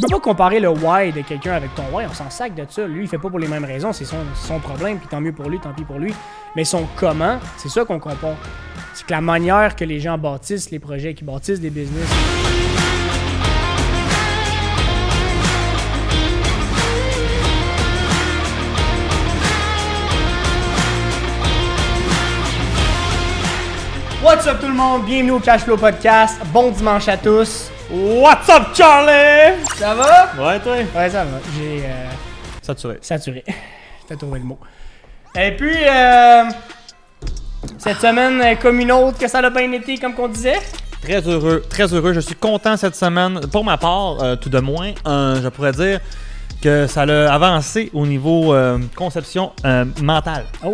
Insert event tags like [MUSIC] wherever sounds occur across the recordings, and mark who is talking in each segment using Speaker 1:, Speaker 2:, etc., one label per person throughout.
Speaker 1: Tu peux pas comparer le why de quelqu'un avec ton why, on s'en sac de ça. Lui, il fait pas pour les mêmes raisons, c'est son, son problème, puis tant mieux pour lui, tant pis pour lui. Mais son comment, c'est ça qu'on comprend. C'est que la manière que les gens bâtissent les projets, qu'ils bâtissent des business. What's up tout le monde? Bienvenue au Cashflow Podcast. Bon dimanche à tous.
Speaker 2: What's up, Charlie?
Speaker 1: Ça va?
Speaker 2: Ouais, toi?
Speaker 1: Ouais, ça va. J'ai euh,
Speaker 2: Saturé.
Speaker 1: saturé. [LAUGHS] T'as trouvé le mot. Et puis, euh, cette semaine, euh, comme une autre, que ça a bien été, comme qu'on disait?
Speaker 2: Très heureux, très heureux. Je suis content cette semaine. Pour ma part, euh, tout de moins, je pourrais dire que ça a avancé au niveau conception mentale.
Speaker 1: Oh.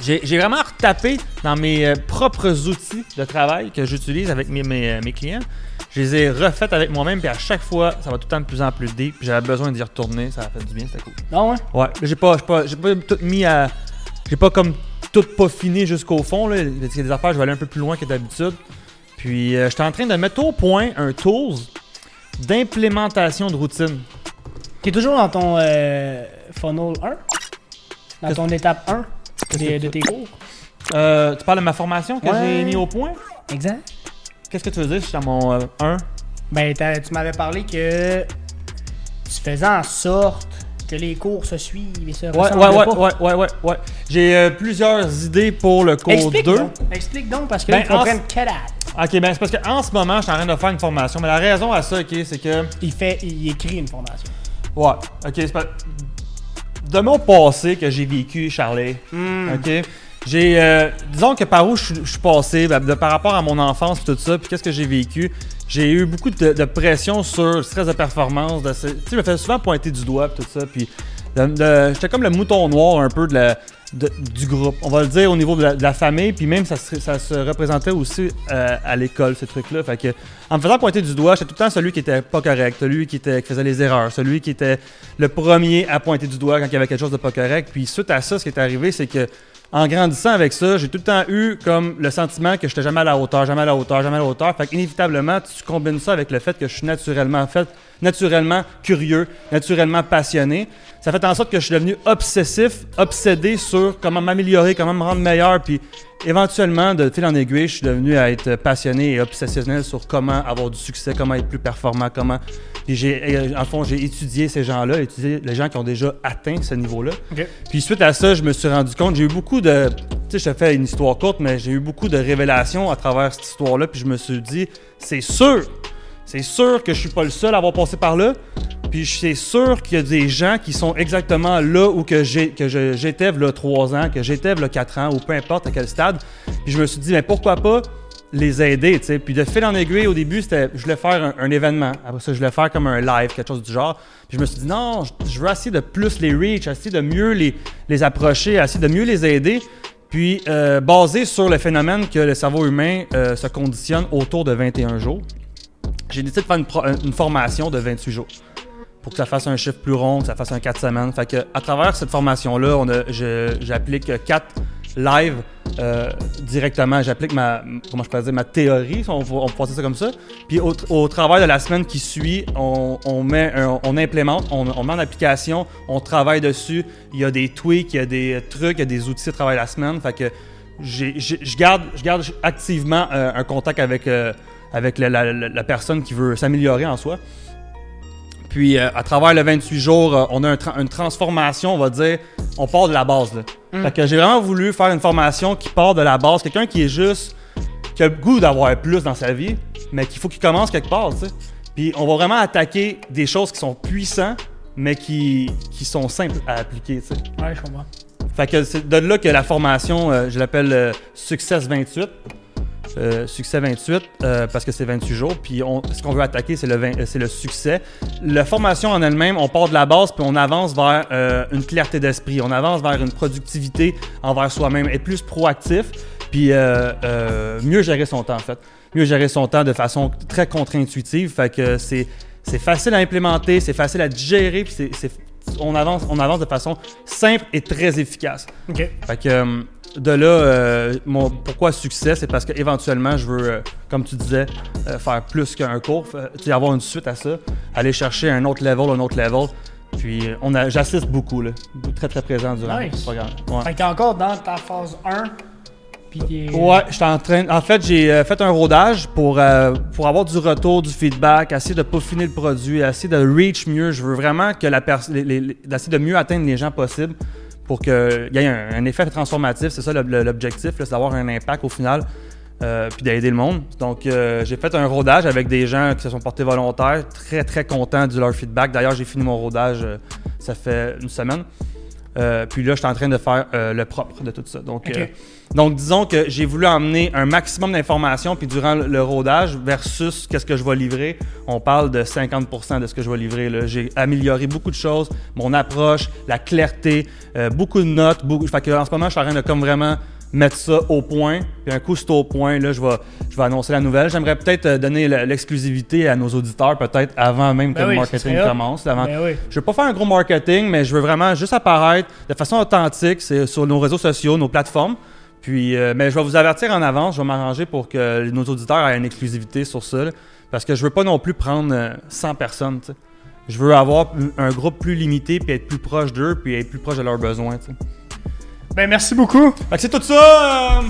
Speaker 2: J'ai vraiment retapé dans mes euh, propres outils de travail que j'utilise avec mes, mes, euh, mes clients. Je les ai refaits avec moi-même, puis à chaque fois, ça va tout le temps de plus en plus deep. Puis j'avais besoin d'y retourner, ça a fait du bien, c'était cool.
Speaker 1: Non, ouais?
Speaker 2: Ouais, j'ai pas, j'ai pas, j'ai pas tout mis à. J'ai pas comme tout peaufiné jusqu'au fond. Là. Il y a des affaires, je vais aller un peu plus loin que d'habitude. Puis, euh, j'étais en train de mettre au point un tools d'implémentation de routine.
Speaker 1: T'es toujours dans ton euh, funnel 1? Dans ton étape 1
Speaker 2: Qu'est-ce
Speaker 1: de, tes cours?
Speaker 2: Euh, tu parles de ma formation que
Speaker 1: Ouais.
Speaker 2: j'ai mis au point?
Speaker 1: Exact.
Speaker 2: Qu'est-ce que tu veux dire? Je suis dans mon euh, 1.
Speaker 1: Ben, t'as- tu m'avais parlé que tu faisais en sorte que les cours se suivent et se
Speaker 2: Ouais,
Speaker 1: ressemblent
Speaker 2: ouais, ouais,
Speaker 1: pas.
Speaker 2: ouais, ouais, ouais, ouais. J'ai euh, plusieurs idées pour le cours
Speaker 1: Explique
Speaker 2: 2.
Speaker 1: donc. Explique donc, parce que
Speaker 2: Ben,
Speaker 1: là, ils comprennent.
Speaker 2: Ok, ben c'est parce qu'en ce moment, je suis en train de faire une formation. Mais la raison à ça, ok, c'est que.
Speaker 1: Il fait, il écrit une formation.
Speaker 2: Ouais, ok, c'est pas. De mon passé que j'ai vécu, Charlie,
Speaker 1: Hmm.
Speaker 2: ok, j'ai. euh, disons que par où je suis- passé, ben, de- par rapport à mon enfance, pis tout ça, puis qu'est-ce que j'ai vécu, j'ai eu beaucoup de, de pression sur le stress de performance. de Tu sais, je me fais souvent pointer du doigt, pis tout ça, puis. J'étais comme le mouton noir un peu de la, du groupe. On va le dire au niveau de la, famille, puis même ça se, représentait aussi euh, à l'école, ces trucs-là. Fait que, en me faisant pointer du doigt, j'étais tout le temps celui qui était pas correct, celui qui, qui faisait les erreurs, celui qui était le premier à pointer du doigt quand il y avait quelque chose de pas correct. Puis suite à ça, ce qui est arrivé, c'est que en grandissant avec ça, j'ai tout le temps eu comme le sentiment que j'étais jamais à la hauteur, jamais à la hauteur, jamais à la hauteur. Fait qu'inévitablement, tu combines ça avec le fait que je suis naturellement fait, naturellement curieux, naturellement passionné. Ça fait en sorte que je suis devenu obsessif, obsédé sur comment m'améliorer, comment me rendre meilleur. Puis éventuellement, de fil en aiguille, je suis devenu à être passionné et obsessionnel sur comment avoir du succès, comment être plus performant, comment. Puis j'ai, euh, en fond, j'ai étudié ces gens-là, étudié les gens qui ont déjà atteint ce niveau-là. Puis suite à ça, je me suis rendu compte, j'ai eu beaucoup de. Tu sais, je te fais une histoire courte, mais j'ai eu beaucoup de révélations à travers cette histoire-là. Puis je me suis dit, c'est sûr, c'est sûr que je suis pas le seul à avoir passé par là. Puis c'est sûr qu'il y a des gens qui sont exactement là où que j'étais là 3 ans, que j'étais là 4 ans, ou peu importe à quel stade. Puis je me suis dit, mais pourquoi pas les aider, tu sais. Puis de fil en aiguille, au début, c'était, je voulais faire un, événement. Après ça, je voulais faire comme un live, quelque chose du genre. Puis je me suis dit, non, je, je veux essayer de plus les reach, essayer de mieux les, les approcher, essayer de mieux les aider. Puis euh, basé sur le phénomène que le cerveau humain euh, se conditionne autour de 21 jours, j'ai décidé de faire une formation de 28 jours pour que ça fasse un chiffre plus rond, que ça fasse un 4 semaines. Fait que à travers cette formation-là, on a- j'applique 4 live euh, directement. J'applique ma, comment je peux dire, ma théorie, on, on peut ça comme ça. Puis au, au travers de la semaine qui suit, on, on met, on implémente, on, on met en application, on travaille dessus. Il y a des tweaks, il y a des trucs, il y a des outils de travail la semaine. Fait que j'ai- j'ai- je garde, je garde activement euh, un contact avec, euh, avec la- la- la personne qui veut s'améliorer en soi. Puis euh, à travers le 28 jours, euh, on a un tra- une transformation, on va dire, on part de la base. Là. Fait que j'ai vraiment voulu faire une formation qui part de la base, quelqu'un qui est juste, qui a le goût d'avoir plus dans sa vie, mais qu'il faut qu'il commence quelque part, tu sais. Puis on va vraiment attaquer des choses qui sont puissantes, mais qui, qui sont simples à appliquer, tu sais.
Speaker 1: Ouais, je comprends.
Speaker 2: Fait que c'est de là que la formation, euh, je l'appelle Success 28. Euh, succès 28 euh, parce que c'est 28 jours. Puis on- ce qu'on veut attaquer, c'est le, 20 euh, c'est le succès. La formation en elle-même, on part de la base puis on avance vers euh, une clarté d'esprit. On avance vers une productivité envers soi-même, être plus proactif, puis euh, mieux gérer son temps en fait. Mieux gérer son temps de façon très contre-intuitive. Fait que c'est c'est facile à implémenter, c'est facile à digérer, puis c'est on avance, on avance de façon simple et très efficace.
Speaker 1: OK.
Speaker 2: Fait que euh, de là, euh, mon, pourquoi succès, c'est parce qu'éventuellement, je veux, euh, comme tu disais, euh, faire plus qu'un cours, tu avoir une suite à ça, aller chercher un autre level, un autre level. Puis on a, j'assiste beaucoup, là, très très présent durant
Speaker 1: Nice.
Speaker 2: le programme. Ouais.
Speaker 1: Fait que t'es encore dans ta phase 1. Puis.
Speaker 2: Ouais, j'étais en train. En fait, j'ai euh, fait un rodage pour, euh, pour avoir du retour, du feedback, essayer de peaufiner le produit, essayer de reach mieux. Je veux vraiment que la personne, d'essayer de mieux atteindre les gens possible pour qu'il y ait un, un effet transformatif. C'est ça l'objectif, c'est d'avoir un impact au final, euh, puis d'aider le monde. Donc, euh, j'ai fait un rodage avec des gens qui se sont portés volontaires, très très contents de leur feedback. D'ailleurs, j'ai fini mon rodage, euh, ça fait une semaine. Puis là, je suis en train de faire le propre de tout ça. Donc. Donc disons que j'ai voulu emmener un maximum d'informations, puis durant le- rodage versus qu'est-ce que je vais livrer, on parle de 50% de ce que je vais livrer. J'ai amélioré beaucoup de choses, mon approche, la clarté, euh, beaucoup de notes. Beaucoup, fait que en ce moment, je suis en train de comme vraiment mettre ça au point. Puis un coup, c'est au point, là, je vais, je vais annoncer la nouvelle. J'aimerais peut-être euh, donner l'exclusivité à nos auditeurs, peut-être avant même que
Speaker 1: Ben
Speaker 2: le
Speaker 1: oui,
Speaker 2: marketing commence. avant-
Speaker 1: Ben oui.
Speaker 2: je veux pas faire un gros marketing, mais je veux vraiment juste apparaître de façon authentique sur nos réseaux sociaux, nos plateformes. Puis, euh, mais je vais vous avertir en avance, je vais m'arranger pour que nos auditeurs aient une exclusivité sur ça, là, parce que je veux pas non plus prendre euh, 100 personnes. tu sais. Je veux avoir un groupe plus limité, puis être plus proche d'eux, puis être plus proche de leurs besoins.
Speaker 1: Ben merci beaucoup.
Speaker 2: Fait que c'est tout ça. euh,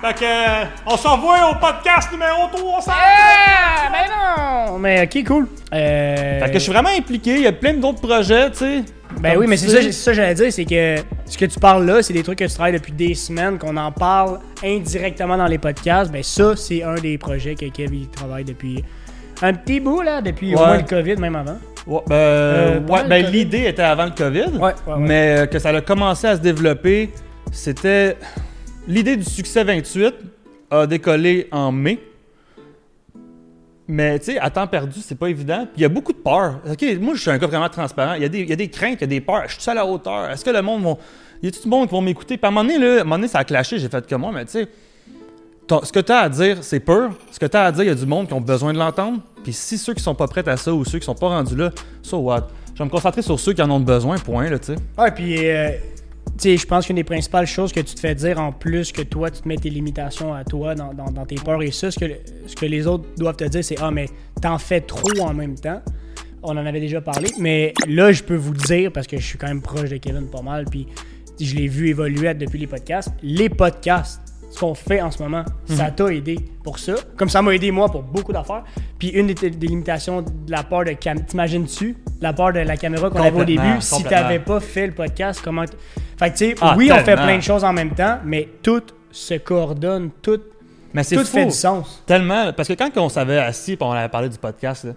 Speaker 2: fait que, euh, on s'envoie au podcast numéro 300.
Speaker 1: Ah, ben non! Mais ok, cool. Euh,
Speaker 2: Fait que je suis vraiment impliqué, il y a plein d'autres projets, tu sais.
Speaker 1: Ben
Speaker 2: Comme
Speaker 1: oui, mais c'est ça, ça que j'allais dire, c'est que ce que tu parles là, c'est des trucs que tu travailles depuis des semaines, qu'on en parle indirectement dans les podcasts. Ben ça, c'est un des projets que Kev il travaille depuis un petit bout là, depuis au moins le COVID, même avant.
Speaker 2: Ouais, ben,
Speaker 1: Euh,
Speaker 2: ouais, ben, l'idée était avant le COVID.
Speaker 1: Ouais.
Speaker 2: Mais euh, que ça a commencé à se développer, c'était. L'idée du succès 28 a décollé en mai. Mais tu sais, à temps perdu, c'est pas évident. Puis il y a beaucoup de peur. OK, moi, je suis un gars vraiment transparent. Il y, a des, il y a des craintes, il y a des peurs. Je suis à la hauteur. Est-ce que le monde va. Y a tout le monde qui va m'écouter? Puis à un moment donné, là, à un moment donné, ça a clashé. J'ai fait comme moi, mais tu sais. Ce que tu as à dire, c'est peur. Ce que tu as à dire, il y a du monde qui ont besoin de l'entendre. Puis si ceux qui sont pas prêts à ça ou ceux qui sont pas rendus là, so what? Je vais me concentrer sur ceux qui en ont besoin, point, là, tu sais.
Speaker 1: Ouais, puis euh, je pense qu'une des principales choses que tu te fais dire en plus que toi, tu te mets tes limitations à toi dans, dans- dans tes peurs et ça, ce que, ce que les autres doivent te dire, c'est Ah, mais t'en fais trop en même temps. On en avait déjà parlé, mais là, je peux vous dire, parce que je suis quand même proche de Kevin pas mal, puis je l'ai vu évoluer depuis les podcasts. Les podcasts, ce qu'on fait en ce moment, ça t'a aidé pour ça. Comme ça m'a aidé moi pour beaucoup d'affaires. Puis une des, des limitations de la part de cam... T'imagines-tu? La part de la caméra qu'on avait au début, si t'avais pas fait le podcast, comment. Fait que, tu sais,
Speaker 2: Ah,
Speaker 1: oui, on fait plein de choses en même temps, mais tout se coordonne, tout,
Speaker 2: Mais c'est
Speaker 1: tout
Speaker 2: fou.
Speaker 1: fait du sens.
Speaker 2: Tellement, parce que quand on s'avait assis et on avait parlé du podcast, là,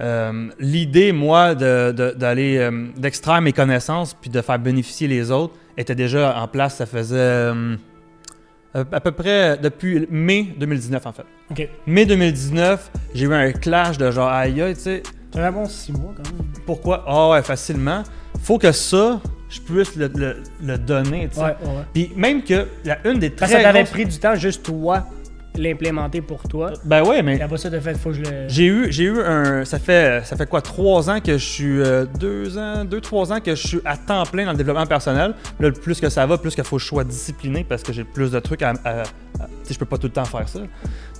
Speaker 2: euh, l'idée, moi, de- de- d'aller, euh, d'extraire mes connaissances puis de faire bénéficier les autres était déjà en place. Ça faisait euh, à à peu près depuis mai 2019, en fait.
Speaker 1: Ok.
Speaker 2: Mai 2019, j'ai eu un clash de genre, aïe, aïe, tu sais,
Speaker 1: C'est un bon six mois quand même.
Speaker 2: pourquoi? Ah ouais, facilement. Faut que ça, je puisse le, le- le donner, tu sais.
Speaker 1: Ouais, ouais, ouais.
Speaker 2: Puis même que la une des très
Speaker 1: Parce que ça t'avait
Speaker 2: grosses-
Speaker 1: pris du temps, juste toi, l'implémenter pour toi.
Speaker 2: Ben ouais, mais
Speaker 1: après ça, t'as fait, faut que je le.
Speaker 2: J'ai eu, j'ai eu un. Ça fait, ça fait quoi, trois ans que je suis. euh, deux ans, deux, trois ans que je suis à temps plein dans le développement personnel. Là, plus que ça va, plus qu'il faut que je sois discipliné parce que j'ai plus de trucs à. à- à- tu sais, je peux pas tout le temps faire ça.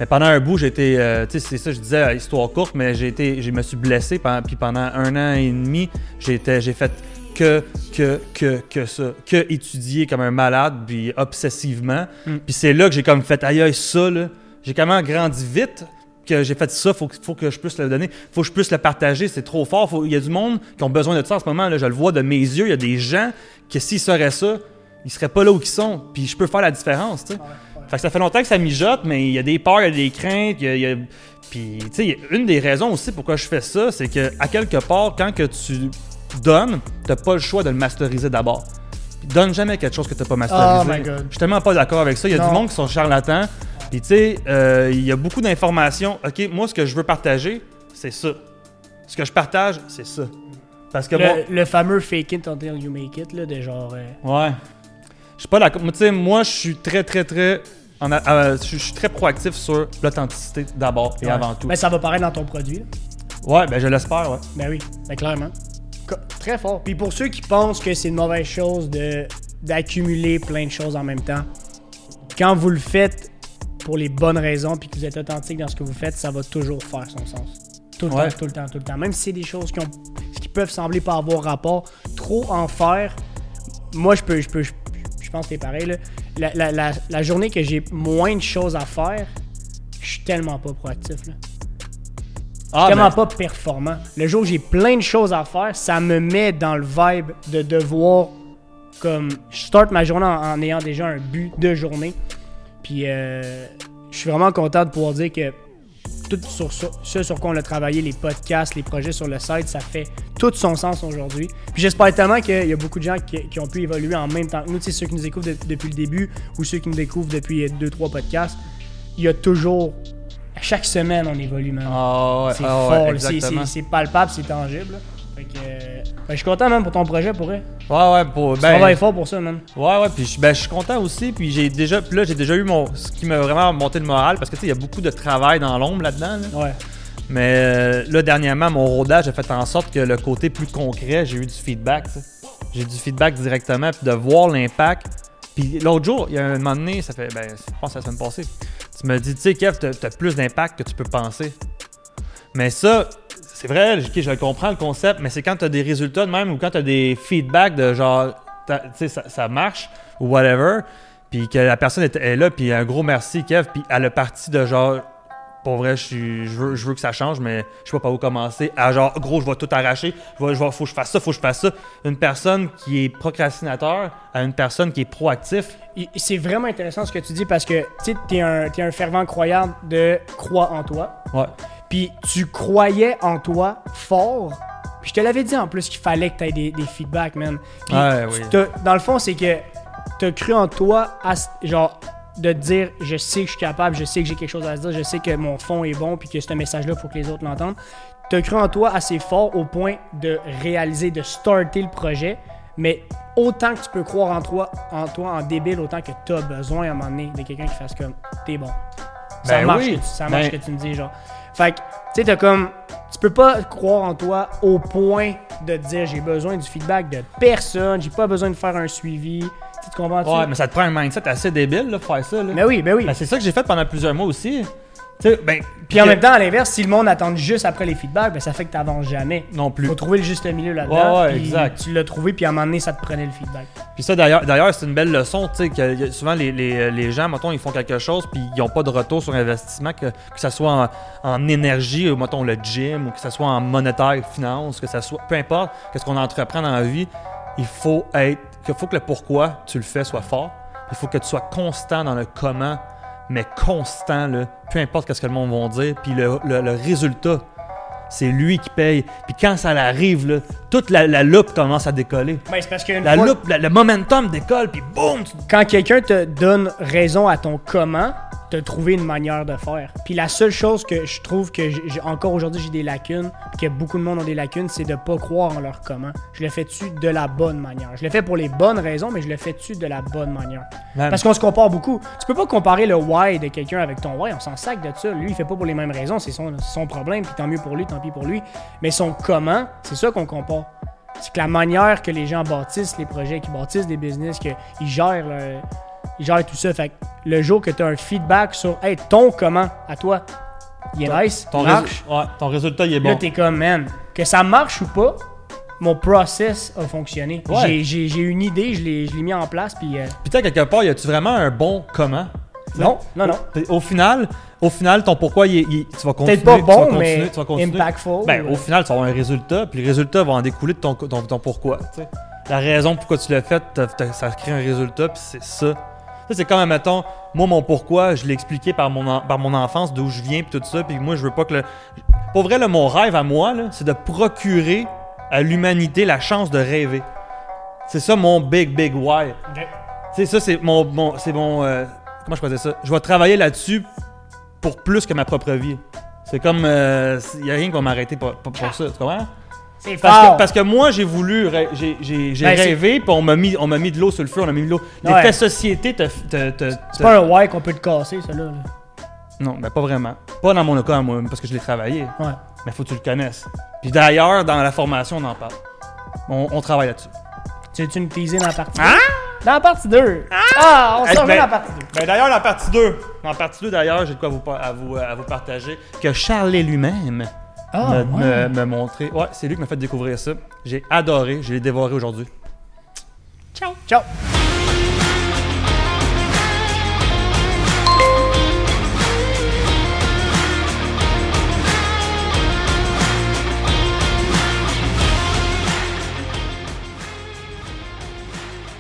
Speaker 2: Mais pendant un bout, j'ai été. euh, tu sais, c'est ça, je disais, histoire courte, mais j'ai été. Je me suis blessé. pendant- Puis pendant un an et demi, j'ai fait que, que, que, que ça. Que étudier comme un malade, puis obsessivement.
Speaker 1: Mm.
Speaker 2: Puis c'est là que j'ai comme fait, aïe, aïe, ça, là. J'ai quand même grandi vite que j'ai fait ça, faut, faut que je puisse le donner, faut que je puisse le partager, c'est trop fort. Il y a du monde qui ont besoin de ça en ce moment, là, je le vois de mes yeux, il y a des gens que s'ils sauraient ça, ils seraient pas là où ils sont, puis je peux faire la différence, tu sais. Fait que ça fait longtemps que ça mijote, mais il y a des peurs, il y a des craintes, il y a... il y a- Puis, tu sais, une des raisons aussi pourquoi je fais ça, c'est que à quelque part, quand que tu donnes, t'as pas le choix de le masteriser d'abord. Donne jamais quelque chose que t'as pas masterisé.
Speaker 1: Oh my God.
Speaker 2: Je suis tellement pas d'accord avec ça. Il y a
Speaker 1: Non.
Speaker 2: du monde qui sont charlatans. Puis tu sais, euh, il y a beaucoup d'informations. OK, moi, ce que je veux partager, c'est ça. Ce que je partage, c'est ça. Parce que
Speaker 1: Le,
Speaker 2: bon,
Speaker 1: le fameux fake it until you make it, là, de genre. euh,
Speaker 2: ouais. Je suis pas d'accord. Moi, Tu sais, moi, je suis très, très, très. en a- euh, je suis très proactif sur l'authenticité d'abord et
Speaker 1: ouais.
Speaker 2: avant tout.
Speaker 1: Ben, ça va paraître dans ton produit. là.
Speaker 2: Ouais, ben je l'espère, ouais.
Speaker 1: Ben oui, ben clairement. Très fort. Puis pour ceux qui pensent que c'est une mauvaise chose de d'accumuler plein de choses en même temps, quand vous le faites pour les bonnes raisons puis que vous êtes authentique dans ce que vous faites, ça va toujours faire son sens. Tout le
Speaker 2: Ouais.
Speaker 1: temps, tout le temps, tout le temps. Même si c'est des choses qui, ont, qui peuvent sembler pas avoir rapport, trop en faire, moi je peux, je peux, je, je pense que c'est pareil. Là. La, la- la- la journée que j'ai moins de choses à faire, je suis tellement pas proactif. Là.
Speaker 2: Ah,
Speaker 1: tellement
Speaker 2: mais-
Speaker 1: pas performant. Le jour où j'ai plein de choses à faire, ça me met dans le vibe de devoir comme je start ma journée en, en ayant déjà un but de journée. Puis euh, je suis vraiment content de pouvoir dire que tout sur ce, ce sur quoi on a travaillé, les podcasts, les projets sur le site, ça fait tout son sens aujourd'hui. Puis j'espère tellement qu'il y a beaucoup de gens qui, qui ont pu évoluer en même temps que nous, tu sais, ceux qui nous découvrent de- depuis le début ou ceux qui nous découvrent depuis 2-3 podcasts. Il y a toujours, à chaque semaine, on évolue, man.
Speaker 2: Ah ouais,
Speaker 1: C'est
Speaker 2: ah
Speaker 1: fort, c'est, palpable, c'est tangible. là. Fait que, euh, ben, je suis content même pour ton projet, pour vrai.
Speaker 2: Ouais, ouais, pour.
Speaker 1: Tu
Speaker 2: Ben,
Speaker 1: travailles fort pour ça, man.
Speaker 2: Ouais, ouais, puis je, ben, je suis content aussi. Puis j'ai déjà, puis là, j'ai déjà eu mon. Ce qui m'a vraiment monté le moral, parce que tu sais, il y a beaucoup de travail dans l'ombre là-dedans. là.
Speaker 1: Ouais.
Speaker 2: Mais euh, là, dernièrement, mon rodage a fait en sorte que le côté plus concret, j'ai eu du feedback. J'ai du feedback directement, puis de voir l'impact. Puis l'autre jour, il y a un moment donné, ça fait, ben, je pense que c'est la semaine passée, tu me dis, tu sais, Kev, t'as as plus d'impact que tu peux penser. Mais ça, c'est vrai, je le comprends le concept, mais c'est quand tu as des résultats de même ou quand tu as des feedbacks de genre, tu sais, ça, marche ou whatever, puis que la personne est, est là, puis un gros merci, Kev, puis elle a parti de genre, pour vrai, je, suis- je, veux, je veux que ça change, mais je sais pas par où commencer. À genre, gros, je vais tout arracher, je vais, je vais- faut que je fasse ça, faut que je fasse ça. Une personne qui est procrastinateur à une personne qui est proactif.
Speaker 1: C'est vraiment intéressant ce que tu dis parce que tu t'es un, fervent croyant de croire en toi.
Speaker 2: Ouais.
Speaker 1: Puis tu croyais en toi fort. Puis je te l'avais dit en plus qu'il fallait que tu aies des, des feedbacks, man. Puis
Speaker 2: Ouais, oui.
Speaker 1: dans le fond, c'est que tu as cru en toi, à genre, de dire je sais que je suis capable, je sais que j'ai quelque chose à se dire, je sais que mon fond est bon, puis que ce message-là, il faut que les autres l'entendent. Tu as cru en toi assez fort au point de réaliser, de starter le projet, mais autant que tu peux croire en toi, en toi, en débile, autant que tu as besoin à un moment donné de quelqu'un qui fasse comme t'es bon. Ça
Speaker 2: Ben
Speaker 1: marche,
Speaker 2: oui.
Speaker 1: que tu, ça marche
Speaker 2: Ben-
Speaker 1: que tu me dis, genre. Fait que, tu sais, t'as comme. Tu peux pas croire en toi au point de te dire j'ai besoin du feedback de personne, j'ai pas besoin de faire un suivi. Tu, tu?
Speaker 2: Ouais, mais ça te prend un mindset assez débile, là, pour faire ça. Là.
Speaker 1: Ben oui, ben oui.
Speaker 2: Ben, c'est ça que j'ai fait pendant plusieurs mois aussi. Tu ben,
Speaker 1: Puis en
Speaker 2: que-
Speaker 1: même temps, à l'inverse, si le monde attend juste après les feedbacks, ben ça fait que t'avances jamais.
Speaker 2: Non plus.
Speaker 1: Faut trouver le juste milieu là-dedans.
Speaker 2: Ouais, exact.
Speaker 1: Tu l'as trouvé, puis à un moment donné, ça te prenait le feedback.
Speaker 2: Puis ça, d'ailleurs, c'est une belle leçon, tu sais, que souvent les, les, les gens, mettons, ils font quelque chose, puis ils n'ont pas de retour sur investissement, que, que ce soit en, en énergie, ou mettons le gym, ou que ce soit en monétaire, finance, que ce soit, peu importe, qu'est-ce qu'on entreprend dans la vie, il faut être, qu'il faut que le pourquoi tu le fais soit fort. Il faut que tu sois constant dans le comment, mais constant, là, peu importe qu'est-ce que le monde va dire, puis le, le- le résultat, c'est lui qui paye. Puis quand ça arrive, là, toute la, la loupe commence à décoller.
Speaker 1: Ben, c'est parce que
Speaker 2: La loupe, la- le momentum décolle, puis boum! tu-
Speaker 1: quand quelqu'un te donne raison à ton comment, t'as trouvé une manière de faire. Puis la seule chose que je trouve que j'ai- encore aujourd'hui j'ai des lacunes, que beaucoup de monde ont des lacunes, c'est de pas croire en leur comment. Je le fais-tu de la bonne manière? Je le fais pour les bonnes raisons, mais je le fais-tu de la bonne manière?
Speaker 2: Man,
Speaker 1: Parce qu'on se compare beaucoup. Tu peux pas comparer le why de quelqu'un avec ton why, on s'en sac de ça. Lui, il fait pas pour les mêmes raisons, c'est son, son problème, puis tant mieux pour lui, tant pis pour lui. Mais son comment, c'est ça qu'on compare. C'est que la manière que les gens bâtissent les projets, qu'ils bâtissent des business, qu'ils gèrent, leur- ils gèrent tout ça. Fait que le jour que tu as un feedback sur hey, ton comment à toi, il est nice,
Speaker 2: ton,
Speaker 1: il
Speaker 2: résu-
Speaker 1: marche.
Speaker 2: ouais, ton résultat, il est
Speaker 1: Là,
Speaker 2: bon.
Speaker 1: t'es comme, man, que ça marche ou pas, mon process a fonctionné.
Speaker 2: Ouais.
Speaker 1: J'ai- une idée, je l'ai mis en place, puis euh,
Speaker 2: sais, quelque part, y a-tu vraiment un bon comment?
Speaker 1: non, non, non.
Speaker 2: Au final, au final, ton pourquoi, il, il- tu vas continuer.
Speaker 1: Peut-être pas
Speaker 2: tu vas
Speaker 1: bon,
Speaker 2: continuer,
Speaker 1: mais
Speaker 2: tu vas continuer.
Speaker 1: impactful.
Speaker 2: Ben,
Speaker 1: euh,
Speaker 2: au final, tu vas avoir un résultat, puis le résultat va en découler de ton, ton, ton pourquoi. La raison pourquoi tu l'as fait, ça crée un résultat, puis c'est ça. Ça, c'est comme, mettons, moi, mon pourquoi, je l'ai expliqué par mon, en- par mon enfance, d'où je viens, puis tout ça, puis moi, je veux pas que le. Pour vrai, là, mon rêve à moi, là, c'est de procurer à l'humanité la chance de rêver. C'est ça mon big, big why. sais, ça, c'est mon. mon- c'est mon. euh, comment je dire ça? Je vais travailler là-dessus pour plus que ma propre vie. C'est comme. Il n'y a rien qui va m'arrêter pour, pour- pour ça, tu comprends?
Speaker 1: C'est fort.
Speaker 2: Parce que moi, j'ai voulu, j'ai
Speaker 1: ben,
Speaker 2: rêvé, puis on m'a mis, mis de l'eau sur le feu, on a mis de l'eau. L'effet
Speaker 1: ouais.
Speaker 2: société te.
Speaker 1: c'est pas un why qu'on peut te casser, celui-là.
Speaker 2: Non, mais ben pas vraiment. Pas dans mon cas, moi, parce que je l'ai travaillé.
Speaker 1: Ouais.
Speaker 2: Mais faut que tu le connaisses. Puis d'ailleurs, dans la formation, on en parle. On, travaille là-dessus.
Speaker 1: Tu veux-tu me teaser dans la partie
Speaker 2: hein?
Speaker 1: Dans la partie 2. Ah! ah, on
Speaker 2: eh,
Speaker 1: se remet
Speaker 2: ben,
Speaker 1: dans la partie 2.
Speaker 2: Ben d'ailleurs, la partie 2. En partie 2, d'ailleurs, j'ai de quoi vous, à, vous, euh, à vous partager. Que Charlet lui-même
Speaker 1: ah,
Speaker 2: me, montrer. Ouais, c'est lui qui m'a fait découvrir ça. J'ai adoré, je l'ai dévoré aujourd'hui.
Speaker 1: Ciao. Ciao.